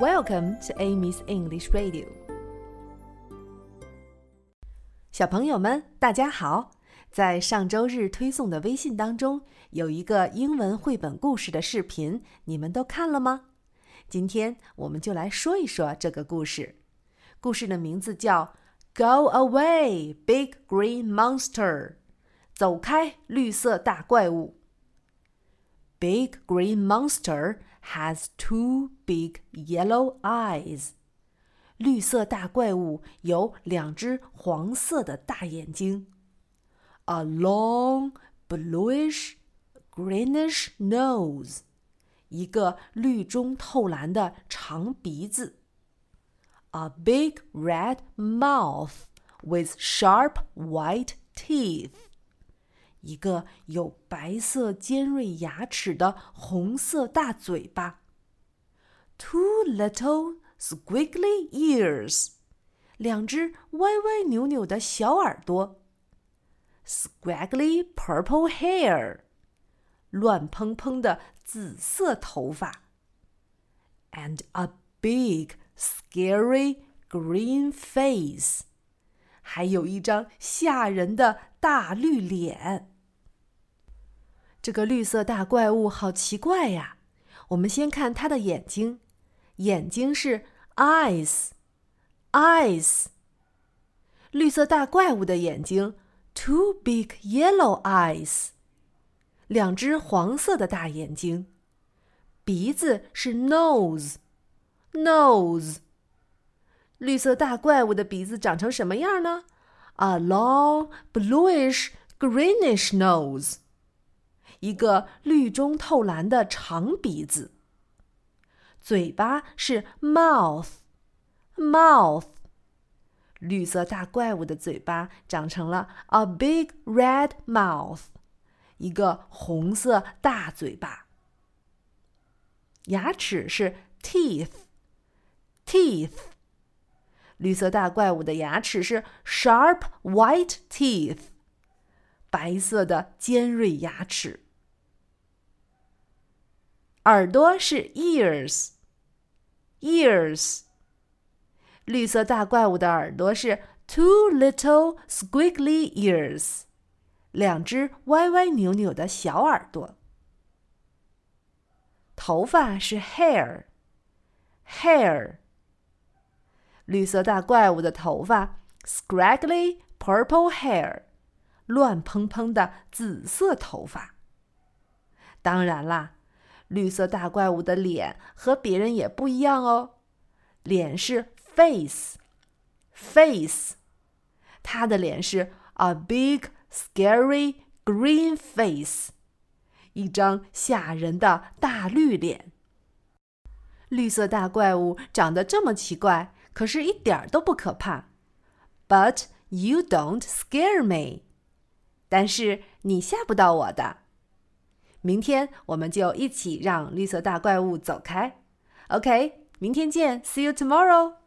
Welcome to Amy's English Radio。小朋友们，大家好！在上周日推送的微信当中，有一个英文绘本故事的视频，你们都看了吗？今天我们就来说一说这个故事。故事的名字叫《Go Away, Big Green Monster》，走开，绿色大怪物。Big Green Monster has two big yellow eyes. 绿色大怪物有两只黄色的大眼睛。A long bluish greenish nose. 一个绿中透蓝的长鼻子。A big red mouth with sharp white teeth. 一个有白色尖锐牙齿的红色大嘴巴。Two little squiggly ears，两只歪歪扭扭的小耳朵。Squiggly purple hair，乱蓬蓬的紫色头发。And a big scary green face，还有一张吓人的大绿脸。 这个绿色大怪物好奇怪呀！我们先看它的眼睛，眼睛是 eyes，eyes。绿色大怪物的眼睛 two big yellow eyes，两只黄色的大眼睛。鼻子是 nose，nose。绿色大怪物的鼻子长成什么样呢？A long bluish greenish nose。一个绿中透蓝的长鼻子，嘴巴是 mouth，mouth。绿色大怪物的嘴巴长成了 a big red mouth，一个红色大嘴巴。牙齿是 teeth，teeth。绿色大怪物的牙齿是 sharp white teeth，白色的尖锐牙齿。耳朵是 ears，ears。绿色大怪物的耳朵是 two little squiggly ears，两只歪歪扭扭的小耳朵。头发是 hair，hair。绿色大怪物的头发 scraggly purple hair，乱蓬蓬的紫色头发。当然啦。绿色大怪物的脸和别人也不一样哦，脸是 face，face，它的脸是 a big scary green face，一张吓人的大绿脸。绿色大怪物长得这么奇怪，可是一点儿都不可怕。But you don't scare me，但是你吓不到我的。明天我们就一起让绿色大怪物走开。OK，明天见，See you tomorrow。